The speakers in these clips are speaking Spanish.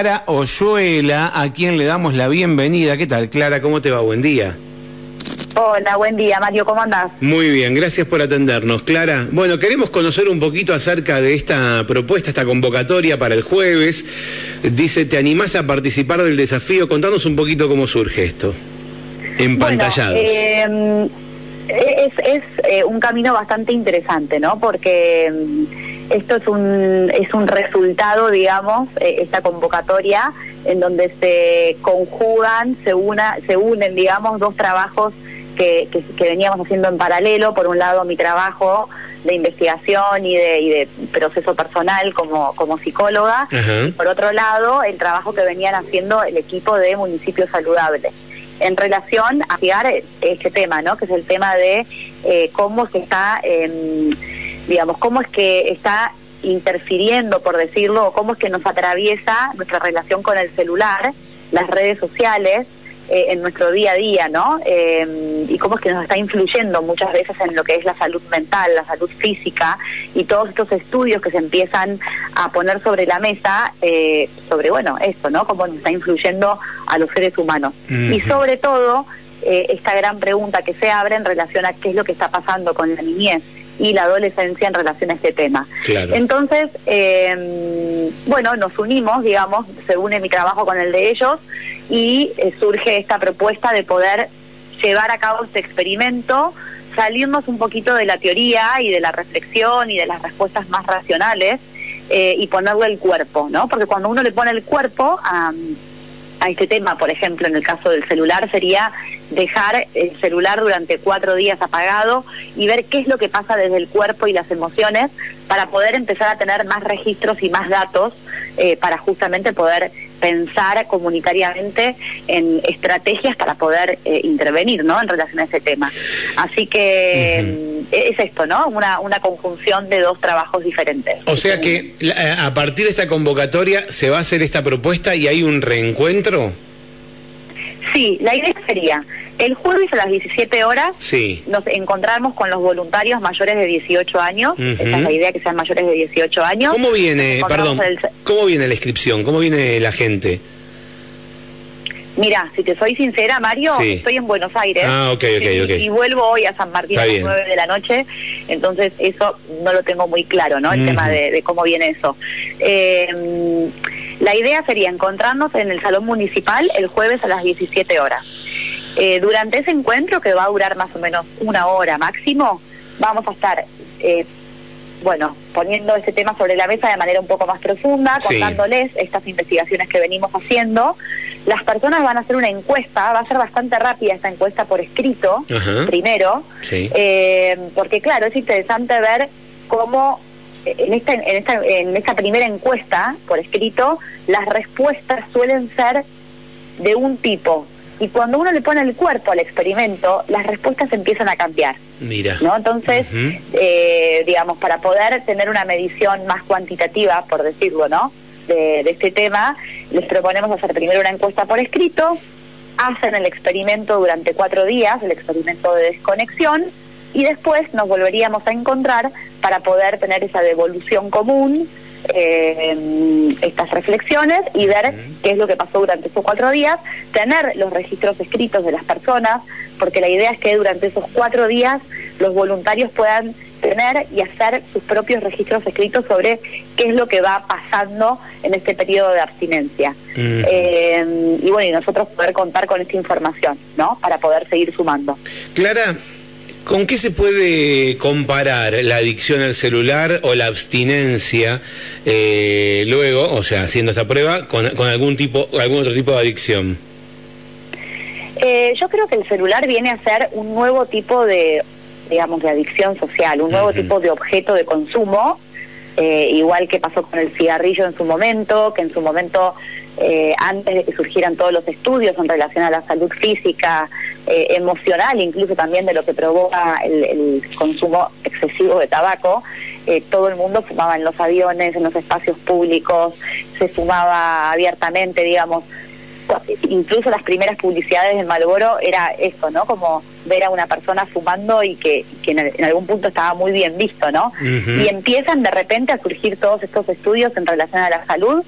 Clara Oyuela, a quien le damos la bienvenida. ¿Qué tal, Clara? ¿Cómo te va? Buen día. Hola, buen día, Mario, ¿cómo andás? Muy bien, gracias por atendernos, Clara. Bueno, queremos conocer un poquito acerca de esta propuesta, esta convocatoria para el jueves. Dice, ¿te animás a participar del desafío? Contanos un poquito cómo surge esto. En pantallados. Em, es, es eh, un camino bastante interesante, ¿no? Porque em, esto es un, es un resultado, digamos, eh, esta convocatoria en donde se conjugan, se, una, se unen, digamos, dos trabajos que, que, veníamos haciendo en paralelo. Por un lado, mi trabajo de investigación y de, y de proceso personal como, como psicóloga, y por otro lado, el trabajo que venían haciendo el equipo de Municipios Saludables en relación a llegar este tema, ¿no? Que es el tema de eh, cómo se está, eh, digamos, cómo es que está interfiriendo, por decirlo, o cómo es que nos atraviesa nuestra relación con el celular, las redes sociales, eh, en nuestro día a día, ¿no? Eh, y cómo es que nos está influyendo muchas veces en lo que es la salud mental, la salud física y todos estos estudios que se empiezan a poner sobre la mesa eh, sobre, bueno, esto, ¿no? Cómo nos está influyendo a los seres humanos. Y sobre todo, esta gran pregunta que se abre en relación a qué es lo que está pasando con la niñez y la adolescencia en relación a este tema. Entonces, eh, bueno, nos unimos, digamos, se une mi trabajo con el de ellos y eh, surge esta propuesta de poder llevar a cabo este experimento, salirnos un poquito de la teoría y de la reflexión y de las respuestas más racionales eh, y ponerle el cuerpo, ¿no? Porque cuando uno le pone el cuerpo a a este tema, por ejemplo, en el caso del celular, sería dejar el celular durante cuatro días apagado y ver qué es lo que pasa desde el cuerpo y las emociones para poder empezar a tener más registros y más datos eh, para justamente poder pensar comunitariamente en estrategias para poder eh, intervenir ¿no? en relación a ese tema. Así que es esto, ¿no? Una, una conjunción de dos trabajos diferentes. O sea que a partir de esta convocatoria se va a hacer esta propuesta y hay un reencuentro. Sí, la idea sería, el jueves a las 17 horas sí. nos encontramos con los voluntarios mayores de 18 años, esa es la idea, que sean mayores de 18 años. ¿Cómo viene, perdón, cómo viene la inscripción? ¿Cómo viene la gente? Mira, si te soy sincera, Mario, estoy en Buenos Aires. Ah, ok, ok, y, vuelvo hoy a San Martín a las 9 de la noche, entonces eso no lo tengo muy claro, ¿no? El tema de, cómo viene eso. Eh, la idea sería encontrarnos en el Salón Municipal el jueves a las 17 horas. Eh, durante ese encuentro, que va a durar más o menos una hora máximo, vamos a estar, eh, bueno, poniendo ese tema sobre la mesa de manera un poco más profunda, contándoles estas investigaciones que venimos haciendo. Las personas van a hacer una encuesta, va a ser bastante rápida esta encuesta por escrito, primero, eh, porque claro, es interesante ver cómo en esta, en, esta, en esta primera encuesta por escrito, las respuestas suelen ser de un tipo. Y cuando uno le pone el cuerpo al experimento, las respuestas empiezan a cambiar. Mira. ¿no? Entonces, eh, digamos, para poder tener una medición más cuantitativa, por decirlo, ¿no? De, de este tema, les proponemos hacer primero una encuesta por escrito, hacen el experimento durante cuatro días, el experimento de desconexión, y después nos volveríamos a encontrar para poder tener esa devolución común, eh, estas reflexiones y ver qué es lo que pasó durante esos cuatro días, tener los registros escritos de las personas, porque la idea es que durante esos cuatro días los voluntarios puedan tener y hacer sus propios registros escritos sobre qué es lo que va pasando en este periodo de abstinencia. Eh, y bueno, y nosotros poder contar con esta información, ¿no? Para poder seguir sumando. Clara, ¿Con qué se puede comparar la adicción al celular o la abstinencia eh, luego, o sea, haciendo esta prueba, con, algún tipo, algún otro tipo de adicción? Eh, yo creo que el celular viene a ser un nuevo tipo de, digamos, de adicción social, un nuevo tipo de objeto de consumo, eh, igual que pasó con el cigarrillo en su momento, que en su momento eh, antes de que surgieran todos los estudios en relación a la salud física, eh, emocional, incluso también de lo que provoca el, consumo excesivo de tabaco, eh, todo el mundo fumaba en los aviones, en los espacios públicos, se fumaba abiertamente, digamos. Incluso las primeras publicidades de Malboro era eso, ¿no? Como ver a una persona fumando y que, en, algún punto estaba muy bien visto, ¿no? Y empiezan de repente a surgir todos estos estudios en relación a la salud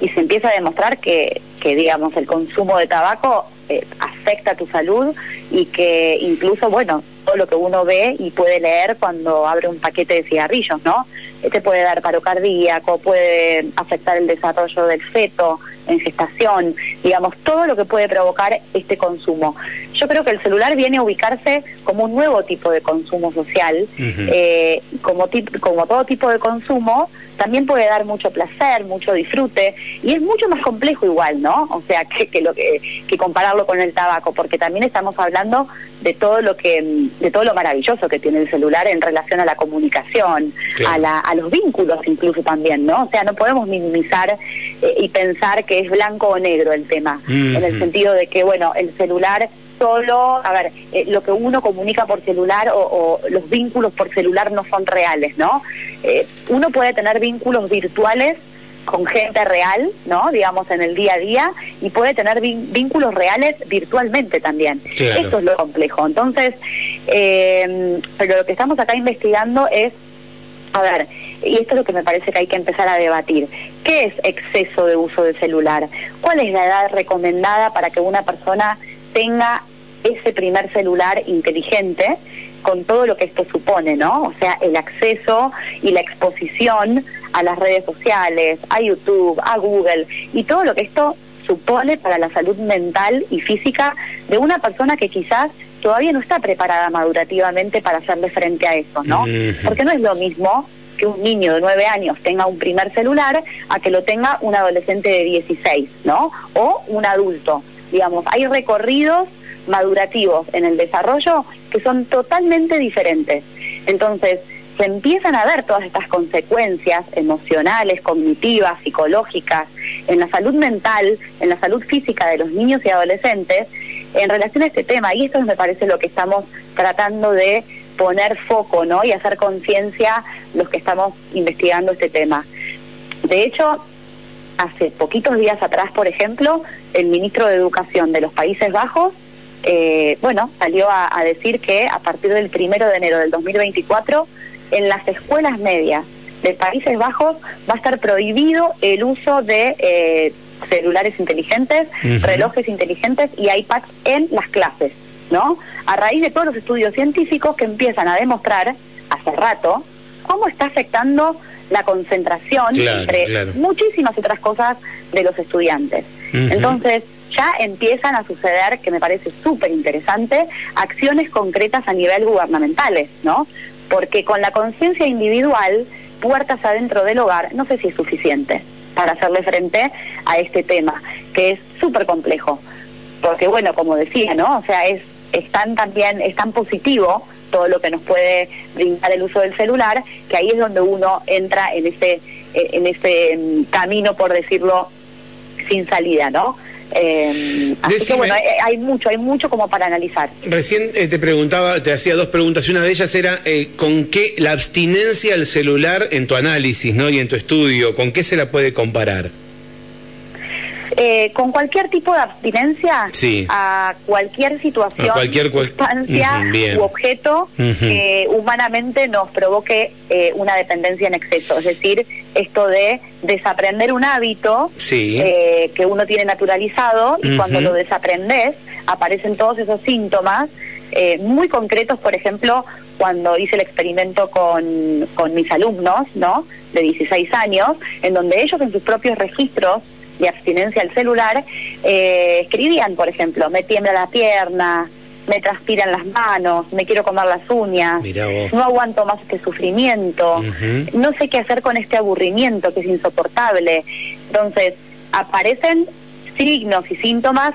y se empieza a demostrar que, que digamos, el consumo de tabaco eh, afecta a tu salud y que incluso, bueno, todo lo que uno ve y puede leer cuando abre un paquete de cigarrillos, ¿no? Este puede dar paro cardíaco, puede afectar el desarrollo del feto en gestación, digamos, todo lo que puede provocar este consumo. Yo creo que el celular viene a ubicarse como un nuevo tipo de consumo social, eh, como, como todo tipo de consumo, también puede dar mucho placer, mucho disfrute, y es mucho más complejo igual, ¿no? O sea, que, que lo que, que compararlo con el tabaco, porque también estamos hablando de todo lo que de todo lo maravilloso que tiene el celular en relación a la comunicación, a, la, a los vínculos incluso también, ¿no? O sea, no podemos minimizar eh, y pensar que es blanco o negro el tema, en el sentido de que, bueno, el celular solo, a ver, eh, lo que uno comunica por celular o, los vínculos por celular no son reales, ¿no? Eh, uno puede tener vínculos virtuales con gente real, ¿no? Digamos, en el día a día, y puede tener vínculos reales virtualmente también. Eso es lo complejo. Entonces, eh, pero lo que estamos acá investigando es, a ver, y esto es lo que me parece que hay que empezar a debatir. ¿Qué es exceso de uso de celular? ¿Cuál es la edad recomendada para que una persona tenga ese primer celular inteligente? con todo lo que esto supone, ¿no? O sea, el acceso y la exposición a las redes sociales, a YouTube, a Google y todo lo que esto supone para la salud mental y física de una persona que quizás todavía no está preparada madurativamente para hacerle frente a eso, ¿no? Porque no es lo mismo que un niño de nueve años tenga un primer celular a que lo tenga un adolescente de 16, ¿no? O un adulto. Digamos, hay recorridos madurativos en el desarrollo que son totalmente diferentes. Entonces, se empiezan a ver todas estas consecuencias emocionales, cognitivas, psicológicas, en la salud mental, en la salud física de los niños y adolescentes en relación a este tema. Y esto me parece lo que estamos tratando de poner foco, ¿no? Y hacer conciencia los que estamos investigando este tema. De hecho, hace poquitos días atrás, por ejemplo, el ministro de Educación de los Países Bajos eh, bueno, salió a, decir que a partir del primero de enero del 2024, en las escuelas medias de Países Bajos va a estar prohibido el uso de eh, celulares inteligentes, relojes inteligentes y iPads en las clases, ¿no? A raíz de todos los estudios científicos que empiezan a demostrar hace rato cómo está afectando la concentración entre muchísimas otras cosas de los estudiantes. Entonces, ya empiezan a suceder, que me parece súper interesante, acciones concretas a nivel gubernamentales, ¿no? Porque con la conciencia individual, puertas adentro del hogar, no sé si es suficiente para hacerle frente a este tema, que es súper complejo. Porque bueno, como decía, ¿no? O sea, es, es tan también, es tan positivo todo lo que nos puede brindar el uso del celular, que ahí es donde uno entra en ese, en ese mm, camino, por decirlo, sin salida, ¿no? Eh, así que bueno, hay, mucho, hay mucho como para analizar. Recién eh, te preguntaba, te hacía dos preguntas y una de ellas era eh, con qué la abstinencia al celular en tu análisis ¿no? y en tu estudio, ¿con qué se la puede comparar? Eh, con cualquier tipo de abstinencia a cualquier situación, cualquier circunstancia u objeto que humanamente nos provoque eh, una dependencia en exceso. Es decir, esto de desaprender un hábito eh, que uno tiene naturalizado y cuando lo desaprendes aparecen todos esos síntomas muy concretos, por ejemplo, cuando hice el experimento con, con mis alumnos, ¿no? De 16 años, en donde ellos en sus propios registros de abstinencia al celular, eh, escribían, por ejemplo, me tiembla la pierna, me transpiran las manos, me quiero comer las uñas, no aguanto más este sufrimiento, no sé qué hacer con este aburrimiento que es insoportable. Entonces, aparecen signos y síntomas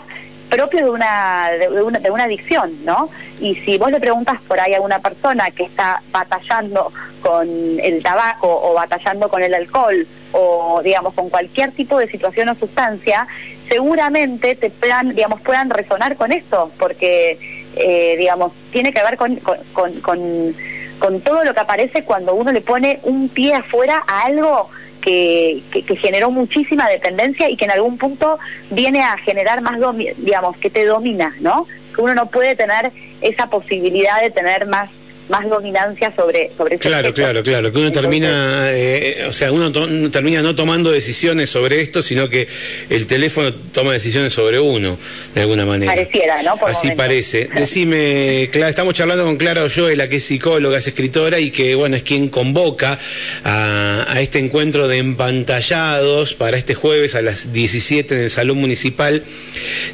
propios de una, de, una, de una adicción, ¿no? Y si vos le preguntas por ahí a una persona que está batallando con el tabaco o batallando con el alcohol o digamos con cualquier tipo de situación o sustancia, seguramente te puedan, digamos, puedan resonar con esto, porque eh, digamos, tiene que ver con, con, con, con todo lo que aparece cuando uno le pone un pie afuera a algo que, que, generó muchísima dependencia y que en algún punto viene a generar más, digamos, que te domina, ¿no? Que uno no puede tener esa posibilidad de tener más más dominancia sobre sobre ese claro claro claro que uno termina eh, o sea uno termina no tomando decisiones sobre esto sino que el teléfono toma decisiones sobre uno de alguna manera. Pareciera no así parece. Decime Clara estamos charlando con Clara Oyoela que es psicóloga es escritora y que bueno es quien convoca a, a este encuentro de empantallados para este jueves a las 17 en el salón municipal.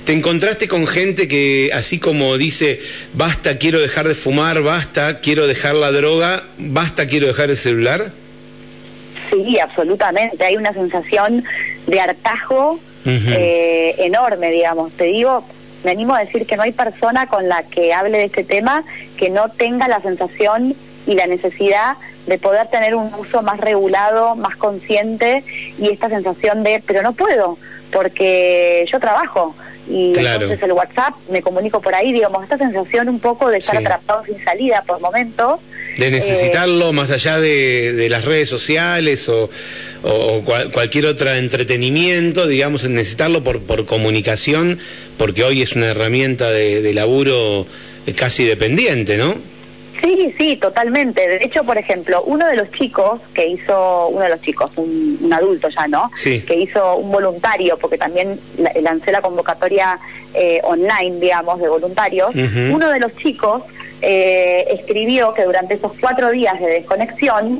Te encontraste con gente que así como dice basta quiero dejar de fumar basta quiero dejar la droga, basta, quiero dejar el celular? Sí, absolutamente. Hay una sensación de hartajo eh, enorme, digamos. Te digo, me animo a decir que no hay persona con la que hable de este tema que no tenga la sensación y la necesidad de poder tener un uso más regulado, más consciente y esta sensación de, pero no puedo, porque yo trabajo, y entonces el WhatsApp me comunico por ahí, digamos, esta sensación un poco de estar atrapado sin salida por momentos. De necesitarlo más allá de, las redes sociales o, cualquier otro entretenimiento, digamos, necesitarlo por, por comunicación, porque hoy es una herramienta de, de laburo casi dependiente, ¿no? Sí, sí, totalmente. De hecho, por ejemplo, uno de los chicos que hizo, uno de los chicos, un, adulto ya, ¿no? Sí. Que hizo un voluntario, porque también lancé la convocatoria eh, online, digamos, de voluntarios. Uno de los chicos eh, escribió que durante esos cuatro días de desconexión,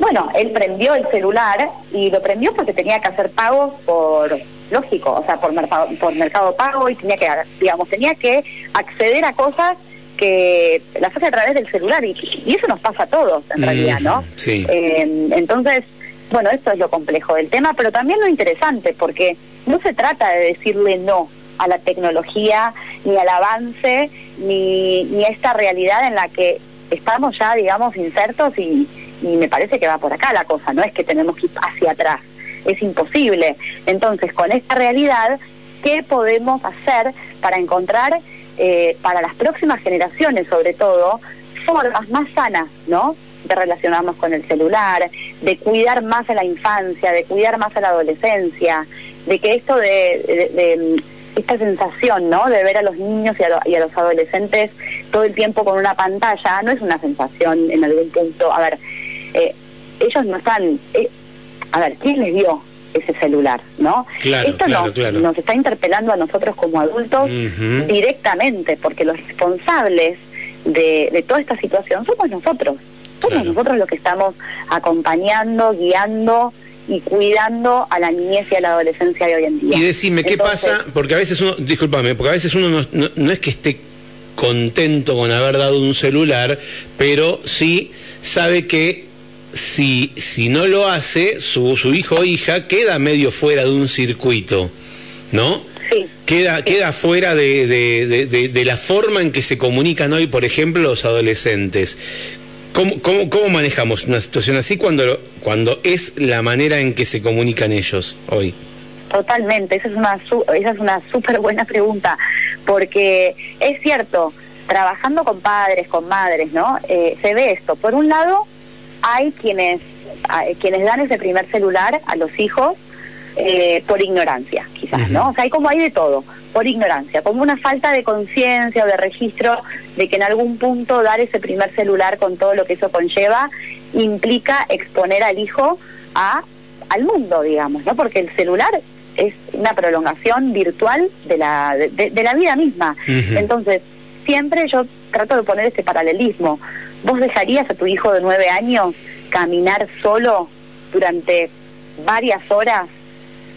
bueno, él prendió el celular y lo prendió porque tenía que hacer pagos por lógico, o sea, por mercado, por mercado pago y tenía que, digamos, tenía que acceder a cosas que las hace a través del celular y, eso nos pasa a todos en realidad, ¿no? Sí. Eh, entonces, bueno, esto es lo complejo del tema, pero también lo interesante, porque no se trata de decirle no a la tecnología, ni al avance, ni, ni a esta realidad en la que estamos ya, digamos, insertos y, y me parece que va por acá la cosa, no es que tenemos que ir hacia atrás, es imposible. Entonces, con esta realidad, ¿qué podemos hacer para encontrar eh, para las próximas generaciones sobre todo, formas más sanas, ¿no? De relacionarnos con el celular, de cuidar más a la infancia, de cuidar más a la adolescencia, de que esto de, esta sensación, ¿no? De ver a los niños y a, los adolescentes todo el tiempo con una pantalla, no es una sensación en algún punto. A ver, eh, ellos no están. Eh, a ver, ¿quién les dio ese celular, ¿no? Esto nos, está interpelando a nosotros como adultos directamente, porque los responsables de, toda esta situación somos nosotros. Somos nosotros los que estamos acompañando, guiando y cuidando a la niñez y a la adolescencia de hoy en día. Y decime, ¿qué pasa? Porque a veces uno, discúlpame, porque a veces uno no es que esté contento con haber dado un celular, pero sí sabe que si, si no lo hace, su, su hijo o hija queda medio fuera de un circuito, ¿no? Sí. Queda, queda fuera de, de, de, la forma en que se comunican hoy, por ejemplo, los adolescentes. ¿Cómo, cómo, cómo manejamos una situación así cuando, cuando es la manera en que se comunican ellos hoy? Totalmente, esa es una esa es una súper buena pregunta, porque es cierto, trabajando con padres, con madres, ¿no? Eh, se ve esto. Por un lado, hay quienes, quienes dan ese primer celular a los hijos eh, por ignorancia, quizás, ¿no? O sea, hay como hay de todo, por ignorancia, como una falta de conciencia o de registro de que en algún punto dar ese primer celular con todo lo que eso conlleva implica exponer al hijo a al mundo, digamos, ¿no? Porque el celular es una prolongación virtual de la, de, la vida misma. Entonces, siempre yo trato de poner este paralelismo. ¿Vos dejarías a tu hijo de nueve años caminar solo durante varias horas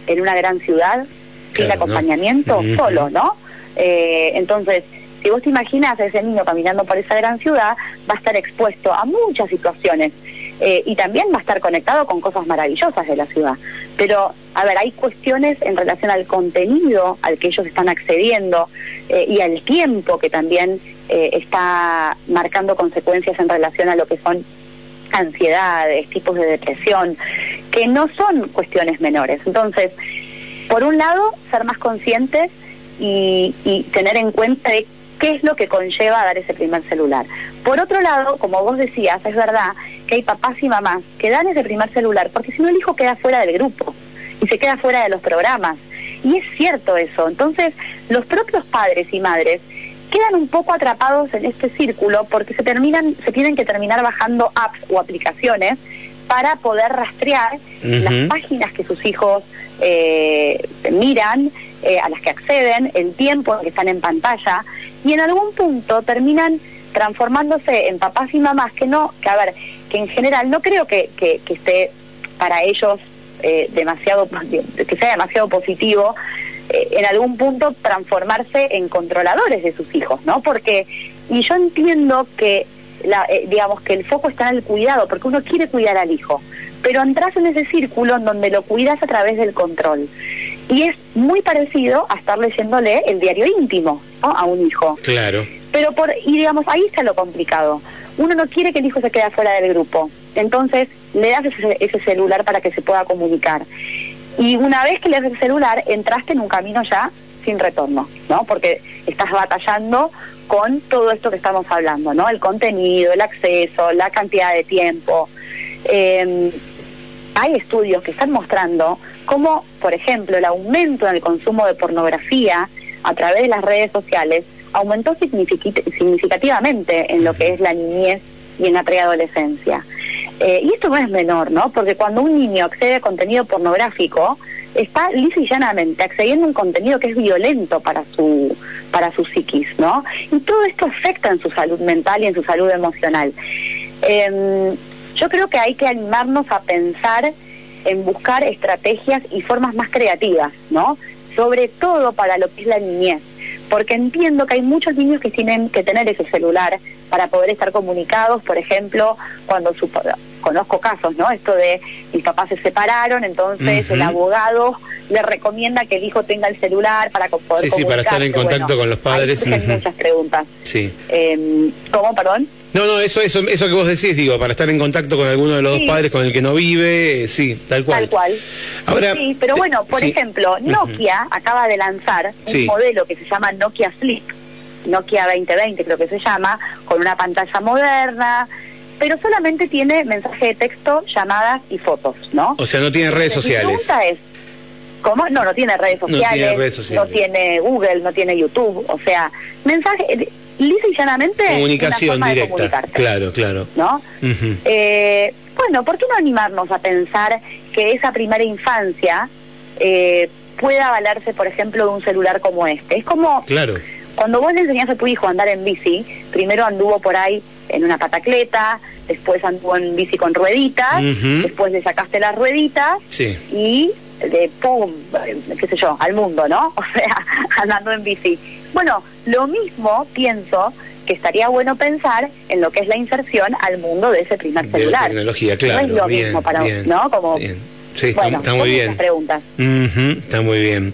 en una gran ciudad sin acompañamiento? Solo, ¿no? Eh, entonces, si vos te imaginas a ese niño caminando por esa gran ciudad, va a estar expuesto a muchas situaciones eh, y también va a estar conectado con cosas maravillosas de la ciudad. Pero, a ver, hay cuestiones en relación al contenido al que ellos están accediendo eh, y al tiempo que también eh, está marcando consecuencias en relación a lo que son ansiedades, tipos de depresión, que no son cuestiones menores. Entonces, por un lado, ser más conscientes y, y tener en cuenta de qué es lo que conlleva dar ese primer celular. Por otro lado, como vos decías, es verdad que hay papás y mamás que dan ese primer celular, porque si no el hijo queda fuera del grupo y se queda fuera de los programas. Y es cierto eso. Entonces, los propios padres y madres quedan un poco atrapados en este círculo porque se terminan, se tienen que terminar bajando apps o aplicaciones para poder rastrear las páginas que sus hijos eh, miran, eh, a las que acceden, el tiempo que están en pantalla, y en algún punto terminan transformándose en papás y mamás que no, que a ver, que en general no creo que, que, esté para ellos eh, demasiado, que sea demasiado positivo eh, en algún punto transformarse en controladores de sus hijos, ¿no? Porque, y yo entiendo que, la, eh, digamos, que el foco está en el cuidado, porque uno quiere cuidar al hijo, pero entras en ese círculo en donde lo cuidas a través del control. Y es muy parecido a estar leyéndole el diario íntimo a un hijo. Claro. Pero por, y digamos, ahí está lo complicado. Uno no quiere que el hijo se quede fuera del grupo. Entonces, le das ese, ese celular para que se pueda comunicar. Y una vez que le das el celular, entraste en un camino ya sin retorno, ¿no? Porque estás batallando con todo esto que estamos hablando, ¿no? El contenido, el acceso, la cantidad de tiempo. Eh, hay estudios que están mostrando cómo, por ejemplo, el aumento en el consumo de pornografía a través de las redes sociales aumentó significativamente en lo que es la niñez y en la preadolescencia. Eh, y esto no es menor, ¿no? Porque cuando un niño accede a contenido pornográfico, está lisa y llanamente accediendo a un contenido que es violento para su para su psiquis, ¿no? Y todo esto afecta en su salud mental y en su salud emocional. Em, yo creo que hay que animarnos a pensar en buscar estrategias y formas más creativas, ¿no? Sobre todo para lo que es la niñez porque entiendo que hay muchos niños que tienen que tener ese celular para poder estar comunicados, por ejemplo, cuando su, conozco casos, ¿no? Esto de mis papás se separaron, entonces el abogado le recomienda que el hijo tenga el celular para poder Sí, sí, para estar en contacto con los padres. Hay muchas preguntas. Sí. Eh, ¿Cómo, perdón? No, no, eso, eso, eso que vos decís, digo, para estar en contacto con alguno de los dos padres con el que no vive, sí, tal cual. Tal cual. Ahora, sí, pero bueno, por ejemplo, Nokia acaba de lanzar un modelo que se llama Nokia Flip, Nokia 2020 creo que se llama, con una pantalla moderna, pero solamente tiene mensaje de texto, llamadas y fotos, ¿no? O sea, no tiene redes sociales. Mi pregunta es, ¿cómo? No, no tiene redes sociales, no tiene, redes sociales. no tiene Google, no tiene YouTube, o sea, mensaje lisa y llanamente comunicación directa claro claro no eh, bueno por qué no animarnos a pensar que esa primera infancia eh, pueda valerse por ejemplo de un celular como este es como claro cuando vos le enseñás a tu hijo a andar en bici primero anduvo por ahí en una patacleta después anduvo en bici con rueditas después le sacaste las rueditas y de pum, qué sé yo, al mundo, ¿no? O sea, andando en bici. Bueno, lo mismo pienso que estaría bueno pensar en lo que es la inserción al mundo de ese primer celular. tecnología, claro. No es lo mismo para ¿no? Como, Sí, está, muy bien. Preguntas. está muy bien.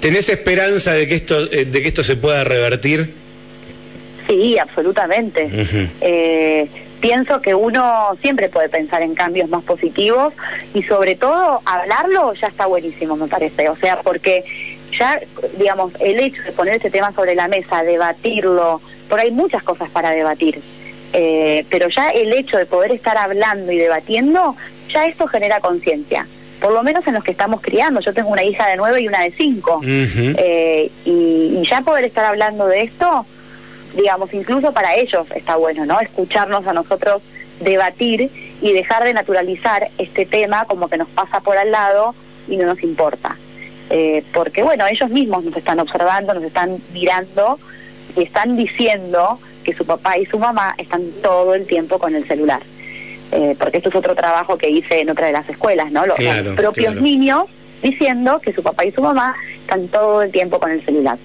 ¿Tenés esperanza de que esto, eh, de que esto se pueda revertir? Sí, absolutamente pienso que uno siempre puede pensar en cambios más positivos y sobre todo hablarlo ya está buenísimo, me parece. O sea, porque ya, digamos, el hecho de poner ese tema sobre la mesa, debatirlo, porque hay muchas cosas para debatir, eh, pero ya el hecho de poder estar hablando y debatiendo, ya esto genera conciencia. Por lo menos en los que estamos criando. Yo tengo una hija de nueve y una de cinco. Eh, y ya poder estar hablando de esto, digamos, incluso para ellos está bueno, ¿no? Escucharnos a nosotros debatir y dejar de naturalizar este tema como que nos pasa por al lado y no nos importa. Eh, porque, bueno, ellos mismos nos están observando, nos están mirando y están diciendo que su papá y su mamá están todo el tiempo con el celular. Eh, porque esto es otro trabajo que hice en otra de las escuelas, ¿no? Los, propios niños diciendo que su papá y su mamá están todo el tiempo con el celular.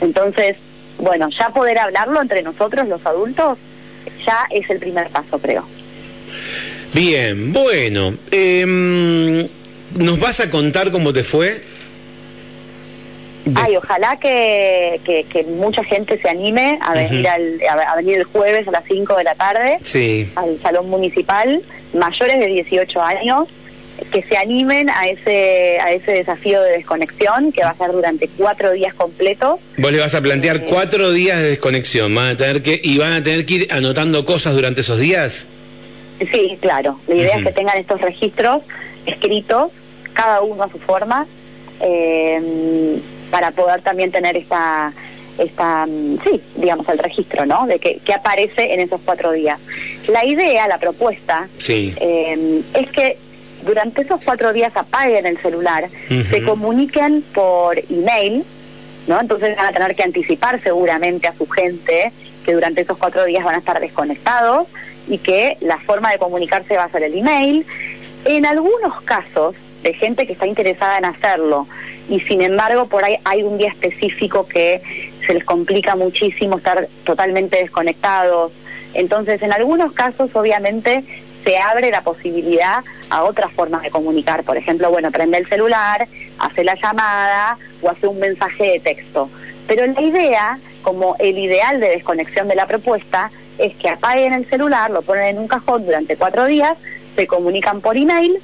Entonces, bueno, ya poder hablarlo entre nosotros, los adultos, ya es el primer paso, creo. Bien, bueno, em, ¿nos vas a contar cómo te fue? Ay, ojalá que, que, mucha gente se anime a venir, al, a, venir el jueves a las 5 de la tarde sí. al Salón Municipal, mayores de 18 años, que se animen a ese a ese desafío de desconexión que va a ser durante cuatro días completos. Vos le vas a plantear eh, cuatro días de desconexión, van a tener que y van a tener que ir anotando cosas durante esos días. Sí, claro. La idea es que tengan estos registros escritos, cada uno a su forma, eh, para poder también tener esta esta, mm, sí, digamos, el registro, ¿no? De que, que aparece en esos cuatro días. La idea, la propuesta, eh, es que durante esos cuatro días apaguen el celular, se comuniquen por email, ¿no? Entonces van a tener que anticipar seguramente a su gente que durante esos cuatro días van a estar desconectados y que la forma de comunicarse va a ser el email. En algunos casos de gente que está interesada en hacerlo y sin embargo por ahí hay un día específico que se les complica muchísimo estar totalmente desconectados. Entonces, en algunos casos, obviamente, se abre la posibilidad a otras formas de comunicar. Por ejemplo, bueno, prende el celular, hace la llamada o hace un mensaje de texto. Pero la idea, como el ideal de desconexión de la propuesta, es que apaguen el celular, lo ponen en un cajón durante cuatro días, se comunican por email,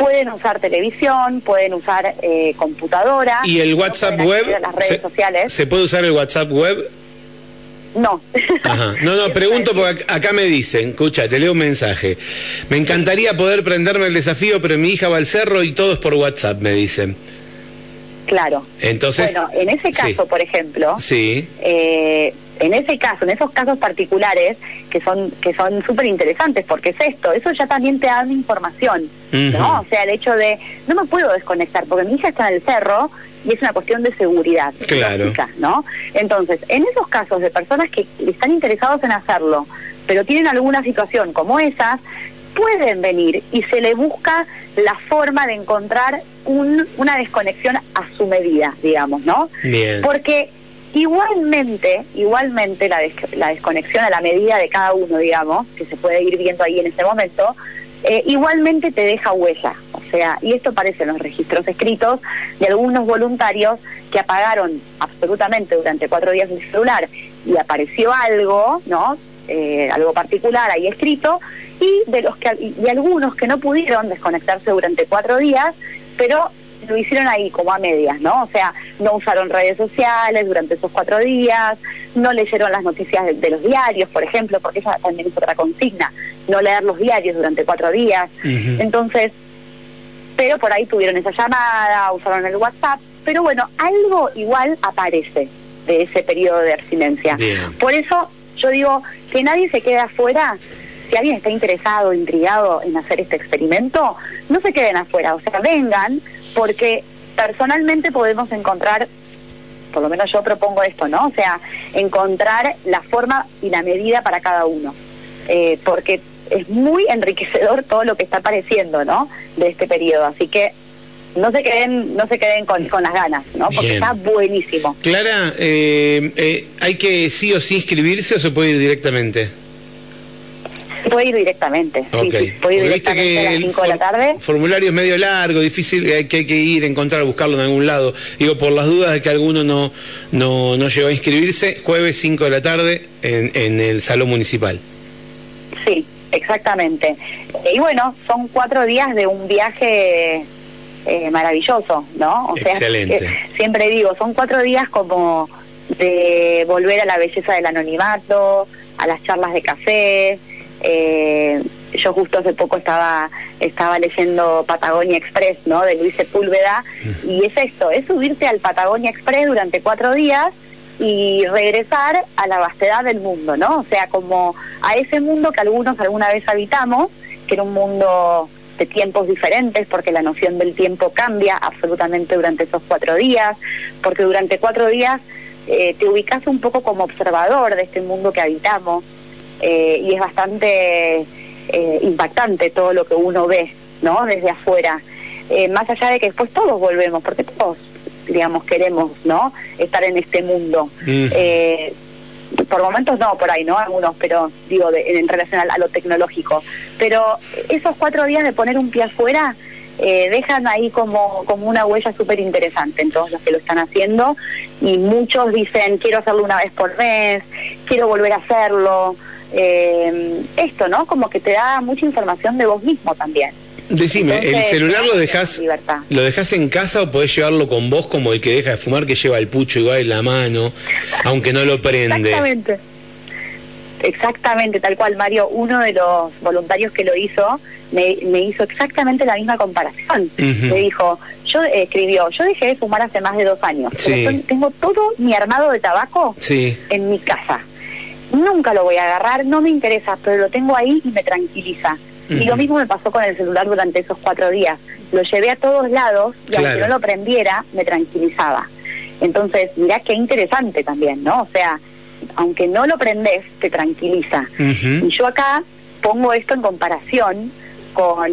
pueden usar televisión, pueden usar eh, computadora. ¿Y el WhatsApp web? Las redes sociales. ¿Se puede usar el WhatsApp web? No. No, no, pregunto porque acá me dicen, escucha, te leo un mensaje. Me encantaría poder prenderme el desafío, pero mi hija va al cerro y todo es por WhatsApp, me dicen. Claro. Entonces. Bueno, en ese caso, por ejemplo. Sí. Eh, en ese caso, en esos casos particulares que son que son súper interesantes, porque es esto, eso ya también te da información, ¿no? O sea, el hecho de no me puedo desconectar porque mi hija está en el cerro y es una cuestión de seguridad, claro. ¿no? Entonces, en esos casos de personas que están interesados en hacerlo, pero tienen alguna situación como esas, pueden venir y se le busca la forma de encontrar un, una desconexión a su medida, digamos, ¿no? Bien. Porque igualmente, igualmente la, la desconexión a la medida de cada uno, digamos, que se puede ir viendo ahí en ese momento, eh, igualmente te deja huella. O sea, y esto aparece en los registros escritos de algunos voluntarios que apagaron absolutamente durante cuatro días el celular y apareció algo, ¿no? Eh, algo particular ahí escrito, y de los que y algunos que no pudieron desconectarse durante cuatro días, pero lo hicieron ahí como a medias, ¿no? O sea, no usaron redes sociales durante esos cuatro días, no leyeron las noticias de, los diarios, por ejemplo, porque esa también es otra consigna, no leer los diarios durante cuatro días. Entonces, pero por ahí tuvieron esa llamada, usaron el WhatsApp, pero bueno, algo igual aparece de ese periodo de abstinencia. Por eso yo digo que nadie se quede afuera si alguien está interesado, intrigado en hacer este experimento, no se queden afuera, o sea, vengan, porque personalmente podemos encontrar, por lo menos yo propongo esto, ¿no? O sea, encontrar la forma y la medida para cada uno, eh, porque es muy enriquecedor todo lo que está apareciendo, ¿no? De este periodo, así que no se queden no se queden con, con las ganas no porque está buenísimo. Clara eh, eh, hay que sí o sí inscribirse o se puede ir directamente Puede ir directamente. Sí, puede ir directamente a las 5 de la tarde. Formulario es medio largo, difícil, hay que, hay que ir, encontrar, buscarlo en algún lado. Digo, por las dudas de que alguno no, no, no llegó a inscribirse, jueves 5 de la tarde en, en el Salón Municipal. Sí, exactamente. Y bueno, son cuatro días de un viaje eh, maravilloso, ¿no? O Excelente. Sea, siempre digo, son cuatro días como de volver a la belleza del anonimato, a las charlas de café, eh, yo justo hace poco estaba estaba leyendo Patagonia Express, ¿no? De Luis Sepúlveda, y es esto, es subirse al Patagonia Express durante cuatro días y regresar a la vastedad del mundo, ¿no? O sea, como a ese mundo que algunos alguna vez habitamos, que era un mundo de tiempos diferentes, porque la noción del tiempo cambia absolutamente durante esos cuatro días, porque durante cuatro días eh, te ubicas un poco como observador de este mundo que habitamos, eh, y es bastante eh, impactante todo lo que uno ve, ¿no? Desde afuera. Eh, más allá de que después todos volvemos, porque todos, digamos, queremos, ¿no? Estar en este mundo. por momentos no, por ahí, ¿no? Algunos, pero digo, en relación a, lo tecnológico. Pero esos cuatro días de poner un pie afuera dejan ahí como, como una huella súper interesante en todos los que lo están haciendo y muchos dicen quiero hacerlo una vez por mes, quiero volver a hacerlo, eh, esto, ¿no? Como que te da mucha información de vos mismo también. Decime, ¿el celular lo dejas lo dejas en casa o podés llevarlo con vos como el que deja de fumar que lleva el pucho igual en la mano, aunque no lo prende? Exactamente. Exactamente, tal cual, Mario. Uno de los voluntarios que lo hizo me, me hizo exactamente la misma comparación. Me dijo, yo eh, escribió, yo dejé de fumar hace más de dos años, tengo todo mi armado de tabaco en mi casa. Nunca lo voy a agarrar, no me interesa, pero lo tengo ahí y me tranquiliza. Y lo mismo me pasó con el celular durante esos cuatro días. Lo llevé a todos lados y aunque no lo prendiera, me tranquilizaba. Entonces, mirá qué interesante también, ¿no? O sea, aunque no lo prendes, te tranquiliza. Y yo acá pongo esto en comparación con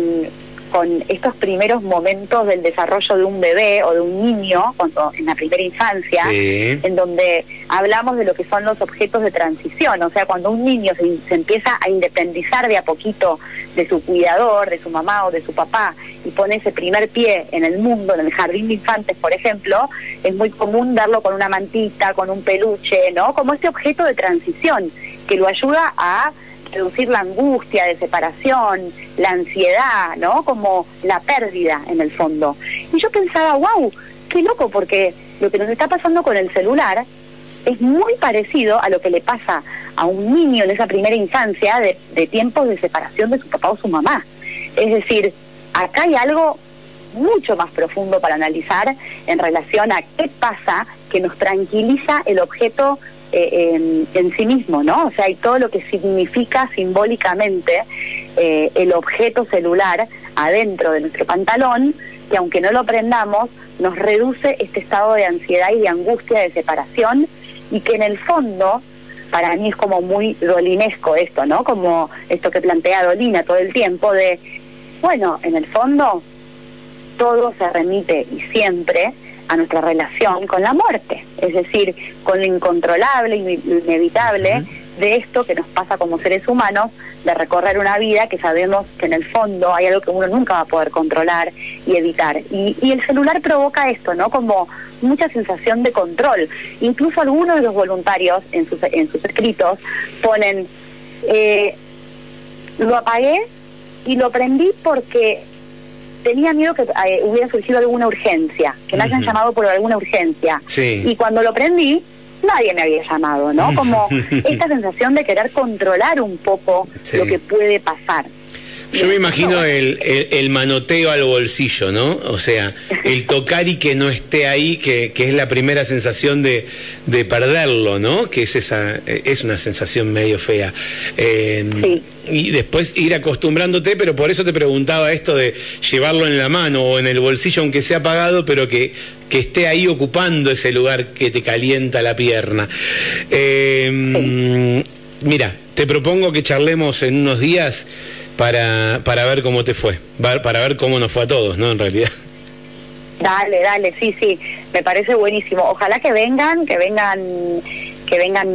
con estos primeros momentos del desarrollo de un bebé o de un niño cuando en la primera infancia, en donde hablamos de lo que son los objetos de transición, o sea, cuando un niño se, empieza a independizar de a poquito de su cuidador, de su mamá o de su papá, y pone ese primer pie en el mundo, en el jardín de infantes, por ejemplo, es muy común verlo con una mantita, con un peluche, ¿no? Como este objeto de transición que lo ayuda a reducir la angustia de separación, la ansiedad, ¿no? Como la pérdida en el fondo. Y yo pensaba, wow, qué loco, porque lo que nos está pasando con el celular es muy parecido a lo que le pasa a un niño en esa primera infancia de, de tiempos de separación de su papá o su mamá. Es decir, acá hay algo mucho más profundo para analizar en relación a qué pasa que nos tranquiliza el objeto eh, en, sí mismo, ¿no? O sea, y todo lo que significa simbólicamente eh, el objeto celular adentro de nuestro pantalón, que aunque no lo prendamos, nos reduce este estado de ansiedad y de angustia de separación, y que en el fondo, para mí es como muy dolinesco esto, ¿no? Como esto que plantea Dolina todo el tiempo de, bueno, en el fondo todo se remite y siempre a nuestra relación con la muerte, es decir, con lo incontrolable y inevitable de esto que nos pasa como seres humanos, de recorrer una vida que sabemos que en el fondo hay algo que uno nunca va a poder controlar y evitar. Y, el celular provoca esto, ¿no? Como mucha sensación de control. Incluso algunos de los voluntarios en sus, en sus escritos ponen, eh, lo apagué y lo prendí porque tenía miedo que eh, hubiera surgido alguna urgencia, que me hayan llamado por alguna urgencia. Y cuando lo prendí, nadie me había llamado, ¿no? Como esta sensación de querer controlar un poco lo que puede pasar. Yo me imagino el, el, manoteo al bolsillo, ¿no? O sea, el tocar y que no esté ahí, que, que es la primera sensación de, de, perderlo, ¿no? Que es esa, es una sensación medio fea. sí. Y después ir acostumbrándote, pero por eso te preguntaba esto de llevarlo en la mano o en el bolsillo, aunque sea apagado, pero que, que esté ahí ocupando ese lugar que te calienta la pierna. Eh, mira, te propongo que charlemos en unos días para, para ver cómo te fue, para ver cómo nos fue a todos, ¿no? En realidad. Dale, dale, sí, sí, me parece buenísimo. Ojalá que vengan, que vengan, que vengan,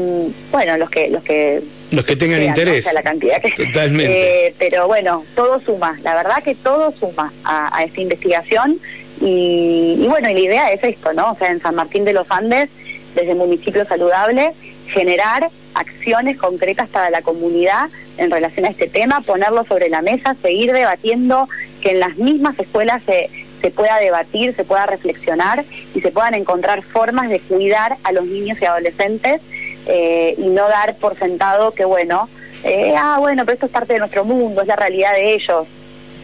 bueno, los que, los que los que tengan interés. la cantidad que, Totalmente. Eh, pero bueno, todo suma, la verdad que todo suma a, esta investigación y, y, bueno, y la idea es esto, ¿no? O sea, en San Martín de los Andes, desde Municipio Saludable, generar acciones concretas para la comunidad en relación a este tema, ponerlo sobre la mesa, seguir debatiendo, que en las mismas escuelas se, se pueda debatir, se pueda reflexionar y se puedan encontrar formas de cuidar a los niños y adolescentes eh, y no dar por sentado que, bueno, eh, ah, bueno, pero esto es parte de nuestro mundo, es la realidad de ellos.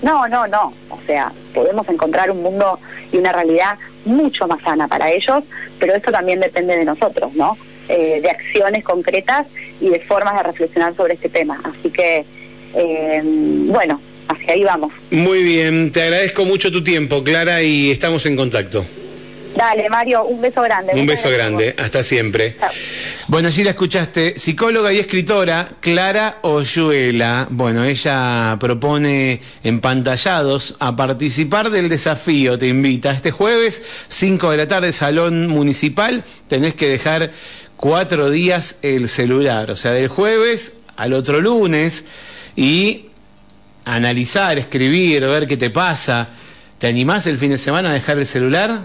No, no, no. O sea, podemos encontrar un mundo y una realidad mucho más sana para ellos, pero esto también depende de nosotros, ¿no? Eh, de acciones concretas y de formas de reflexionar sobre este tema. Así que, eh, bueno, hacia ahí vamos. Muy bien, te agradezco mucho tu tiempo, Clara, y estamos en contacto. Dale, Mario, un beso grande. Un beso grande, hasta siempre. Bueno, allí la escuchaste, psicóloga y escritora Clara Oyuela. Bueno, ella propone empantallados a participar del desafío. Te invita este jueves, 5 de la tarde, Salón Municipal. Tenés que dejar cuatro días el celular, o sea, del jueves al otro lunes y analizar, escribir, ver qué te pasa. ¿Te animás el fin de semana a dejar el celular?